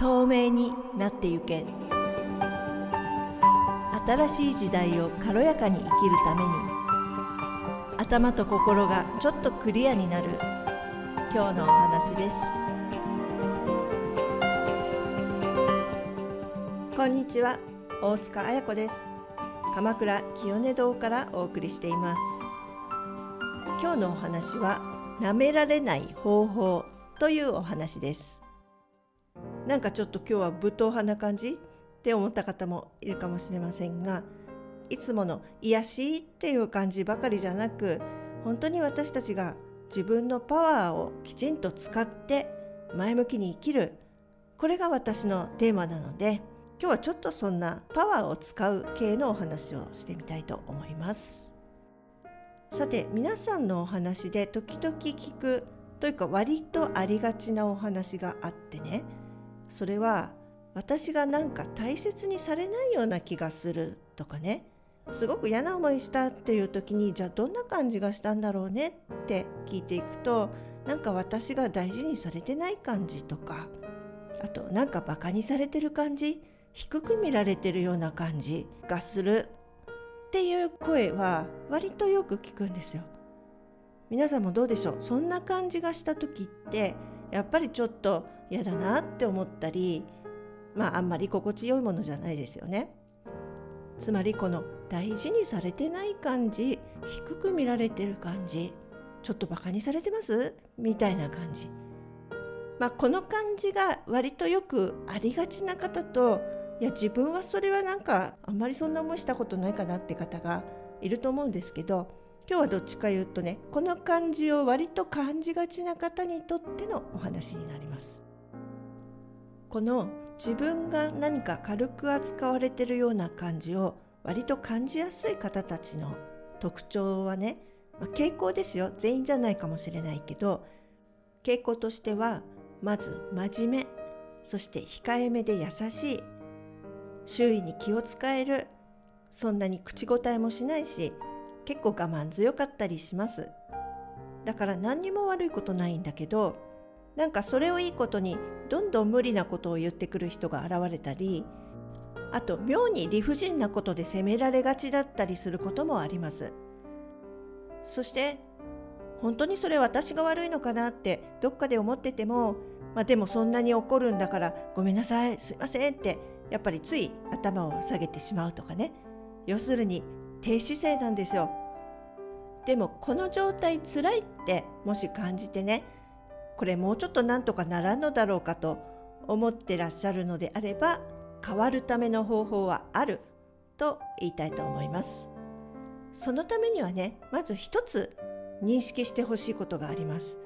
透明になってゆけ。新しい時代を軽やかに生きるために。頭と心がちょっとクリアになる。今日のお話です。こんにちは。大塚彩子です。鎌倉清音堂からお送りしています。今日のお話は舐められない方法というお話です。なんかちょっと今日は武闘派な感じって思った方もいるかもしれませんがいつもの癒しっていう感じばかりじゃなく本当に私たちが自分のパワーをきちんと使って前向きに生きる。これが私のテーマなので今日はちょっとそんなパワーを使う系のお話をしてみたいと思います。さて皆さんのお話で時々聞くというか割とありがちなお話があってねそれは私がなんか大切にされないような気がするとかねすごく嫌な思いしたっていう時にじゃあどんな感じがしたんだろうねって聞いていくとなんか私が大事にされてない感じとかあとなんかバカにされてる感じ低く見られてるような感じがするっていう声は割とよく聞くんですよ。皆さんもどうでしょう？そんな感じがした時ってやっぱりちょっと嫌だなって思ったりまああんまり心地よいものじゃないですよね。つまりこの大事にされてない感じ低く見られてる感じちょっとバカにされてます？みたいな感じ。まあ、この感じが割とよくありがちな方といや自分はそれはなんかあんまりそんな思いしたことないかなって方がいると思うんですけど今日はどっちか言うとねこの感じを割と感じがちな方にとってのお話になります。この自分が何か軽く扱われてるような感じを割と感じやすい方たちの特徴はね、まあ、傾向ですよ。全員じゃないかもしれないけど傾向としてはまず真面目そして控えめで優しい周囲に気を使えるそんなに口答えもしないし結構我慢強かったりします。だから何にも悪いことないんだけどなんかそれをいいことにどんどん無理なことを言ってくる人が現れたりあと妙に理不尽なことで責められがちだったりすることもあります。そして本当にそれ私が悪いのかなってどっかで思ってても、まあ、でもそんなに怒るんだからごめんなさいすいませんってやっぱりつい頭を下げてしまうとかね。要するに低姿勢なんですよ。でもこの状態つらいってもし感じてねこれもうちょっとなんとかならんのだろうかと思ってらっしゃるのであれば変わるための方法はあると言いたいと思います。そのためにはねまず一つ認識してほしいことがあります。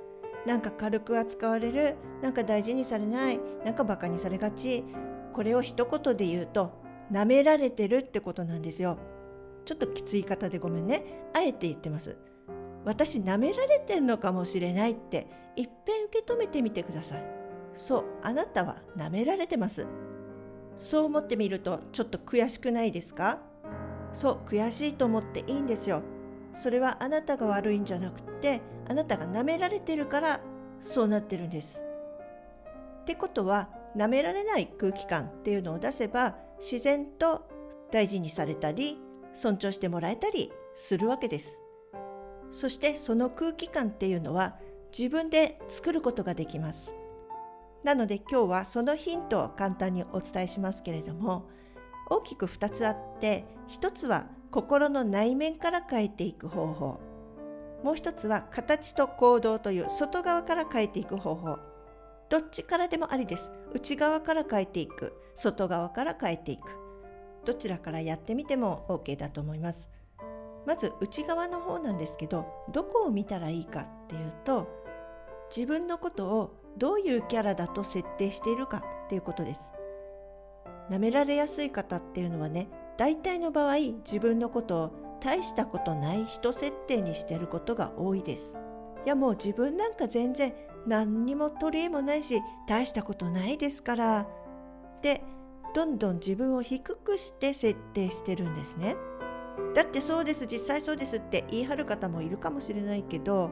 なんか軽く扱われるなんか大事にされないなんかバカにされがちこれを一言で言うと舐められてるってことなんですよ。ちょっときつい方でごめんね。あえて言ってます。私舐められてんのかもしれないっていっぺん受け止めてみてください。そうあなたは舐められてます。そう思ってみるとちょっと悔しくないですか？そう悔しいと思っていいんですよ。それはあなたが悪いんじゃなくってあなたが舐められてるからそうなってるんです。ってことは舐められない空気感っていうのを出せば自然と大事にされたり尊重してもらえたりするわけです。そしてその空気感っていうのは自分で作ることができます。なので今日はそのヒントを簡単にお伝えしますけれども大きく2つあって1つは心の内面から変えていく方法。もう1つは形と行動という外側から変えていく方法。どっちからでもありです。内側から変えていく。外側から変えていく。どちらからやってみても OK だと思います。まず内側の方なんですけどどこを見たらいいかっていうと自分のことをどういうキャラだと設定しているかっていうことです舐められやすい方っていうのはね大体の場合自分のことを大したことない人設定にしてることが多いですいやもう自分なんか全然何にも取り柄もないし大したことないですからでどんどん自分を低くして設定してるんですね。だってそうです。実際そうですって言い張る方もいるかもしれないけど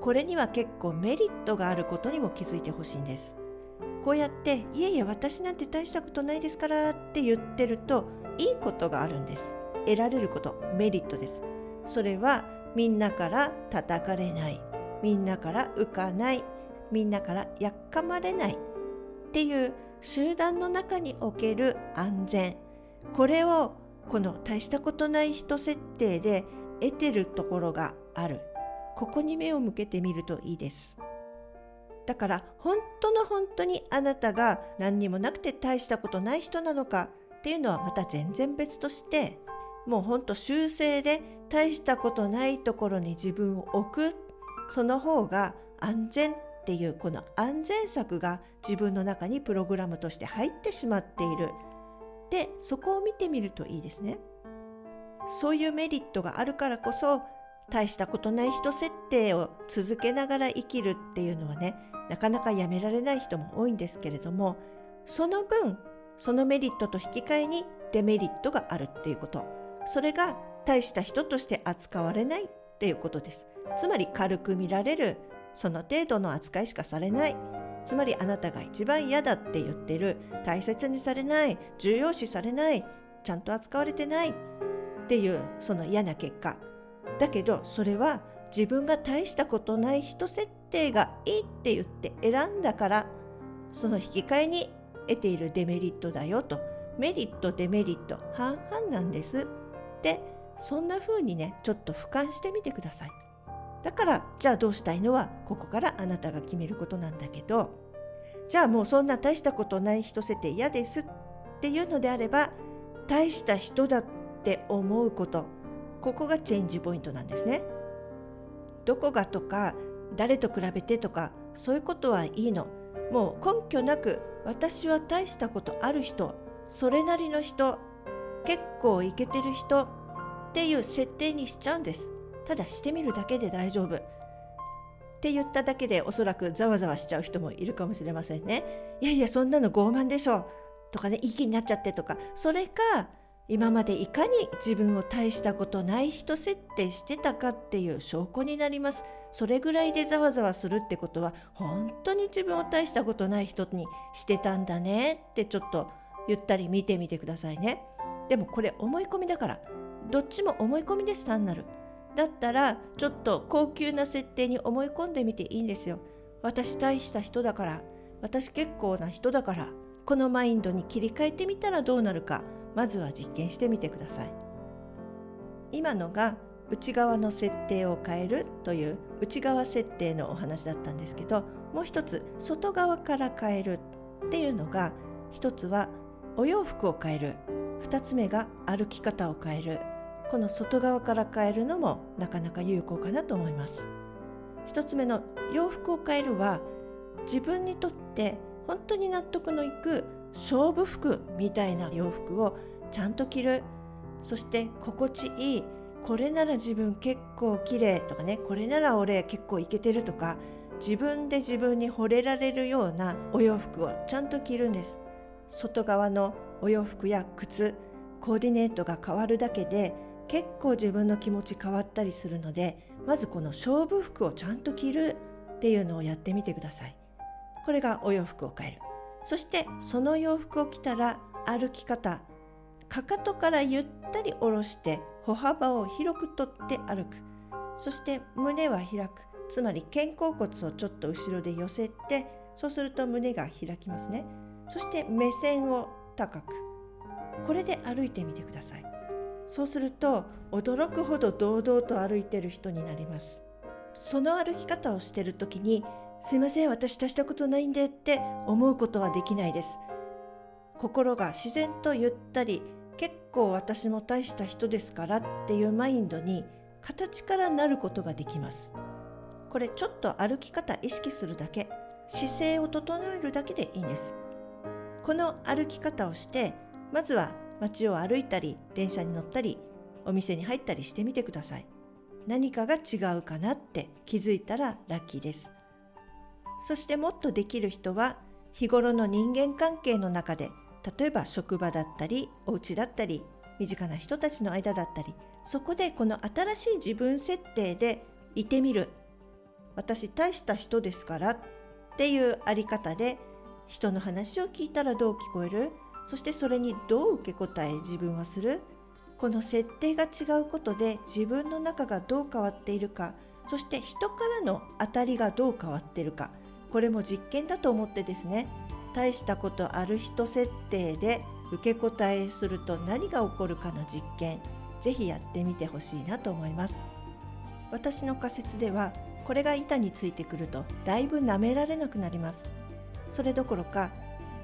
これには結構メリットがあることにも気づいてほしいんです。こうやって「いえいえ私なんて大したことないですから」って言ってるといいことがあるんです。得られることメリットです。それはみんなから叩かれない。みんなから浮かない。みんなからやっかまれない。っていう集団の中における安全。これをこの大したことない人設定で得てるところがある。ここに目を向けてみるといいです。だから本当の本当にあなたが何にもなくて大したことない人なのかっていうのはまた全然別としてもうほんと修正で大したことないところに自分を置く。その方が安全っていうこの安全策が自分の中にプログラムとして入ってしまっている。でそこを見てみるといいですね。そういうメリットがあるからこそ大したことない人設定を続けながら生きるっていうのはねなかなかやめられない人も多いんですけれどもその分そのメリットと引き換えにデメリットがあるっていうこと。それが大した人として扱われないっていうことです。つまり軽く見られるその程度の扱いしかされない。つまりあなたが一番嫌だって言ってる。大切にされない。重要視されない。ちゃんと扱われてない。っていうその嫌な結果。だけどそれは自分が大したことない人設定がいいって言って選んだからその引き換えに得ているデメリットだよと。メリットデメリット半々なんです。ってそんな風にねちょっと俯瞰してみてください。だからじゃあどうしたいのはここからあなたが決めることなんだけどじゃあもうそんな大したことない人設定嫌ですっていうのであれば大した人だって思うことここがチェンジポイントなんですね。どこがとか誰と比べてとかそういうことはいいの。もう根拠なく私は大したことある人それなりの人結構イケてる人っていう設定にしちゃうんです。ただしてみるだけで大丈夫って言っただけでおそらくざわざわしちゃう人もいるかもしれませんね。いやいやそんなの傲慢でしょとかねいい気になっちゃってとかそれか今までいかに自分を大したことない人設定してたかっていう証拠になります。それぐらいでざわざわするってことは本当に自分を大したことない人にしてたんだねってちょっとゆったり見てみてくださいね。でもこれ思い込みだからどっちも思い込みです単なる。だったらちょっと高級な設定に思い込んでみていいんですよ。私大した人だから。私結構な人だから。このマインドに切り替えてみたらどうなるか。まずは実験してみてください。今のが内側の設定を変えるという内側設定のお話だったんですけどもう一つ外側から変えるっていうのが一つはお洋服を変える。二つ目が歩き方を変える。この外側から変えるのもなかなか有効かなと思います。一つ目の洋服を変えるは自分にとって本当に納得のいく勝負服みたいな洋服をちゃんと着る。そして心地いいこれなら自分結構綺麗とかねこれなら俺結構イケてるとか自分で自分に惚れられるようなお洋服をちゃんと着るんです。外側のお洋服や靴コーディネートが変わるだけで結構自分の気持ち変わったりするのでまずこの勝負服をちゃんと着るっていうのをやってみてください。これがお洋服を変える。そしてその洋服を着たら歩き方かかとからゆったり下ろして歩幅を広くとって歩く。そして胸は開く。つまり肩甲骨をちょっと後ろで寄せてそうすると胸が開きますね。そして目線を高く。これで歩いてみてください。そうすると驚くほど堂々と歩いてる人になります。その歩き方をしてる時にすいません私足したことないんでって思うことはできないです。心が自然とゆったり結構私も大した人ですからっていうマインドに形からなることができます。これちょっと歩き方意識するだけ。姿勢を整えるだけでいいんです。この歩き方をしてまずは街を歩いたり電車に乗ったりお店に入ったりしてみてください。何かが違うかなって気づいたらラッキーです。そしてもっとできる人は日頃の人間関係の中で例えば職場だったりお家だったり身近な人たちの間だったりそこでこの新しい自分設定でいてみる。私大した人ですからっていうあり方で人の話を聞いたらどう聞こえる？そしてそれにどう受け答え自分はする？この設定が違うことで自分の中がどう変わっているか？そして人からの当たりがどう変わっているか？これも実験だと思ってですね。大したことある人設定で受け答えすると何が起こるかの実験。ぜひやってみてほしいなと思います。私の仮説ではこれが板についてくるとだいぶ舐められなくなります。それどころか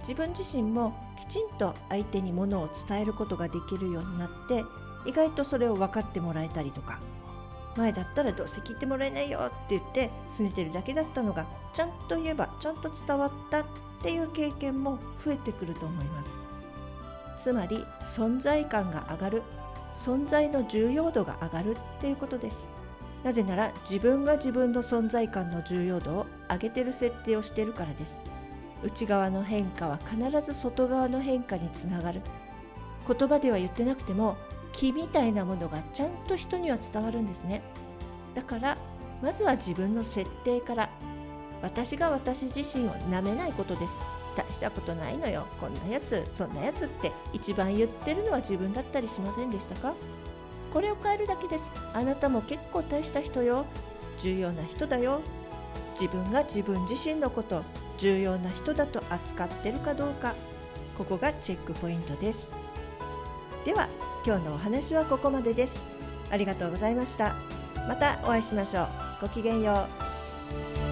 自分自身もきちんと相手にものを伝えることができるようになって意外とそれを分かってもらえたりとか。前だったらどうせ聞いてもらえないよって言って拗ねてるだけだったのがちゃんと言えばちゃんと伝わったっていう経験も増えてくると思います。つまり存在感が上がる存在の重要度が上がるっていうことです。なぜなら自分が自分の存在感の重要度を上げてる設定をしてるからです。内側の変化は必ず外側の変化につながる。言葉では言ってなくても気みたいなものがちゃんと人には伝わるんですね。だからまずは自分の設定から私が私自身をなめないことです。大したことないのよ。こんなやつそんなやつって一番言ってるのは自分だったりしませんでしたか？これを変えるだけです。あなたも結構大した人よ。重要な人だよ。自分が自分自身のこと。重要な人だと扱ってるかどうかここがチェックポイントです。では今日のお話はここまでです。ありがとうございました。またお会いしましょう。ごきげんよう。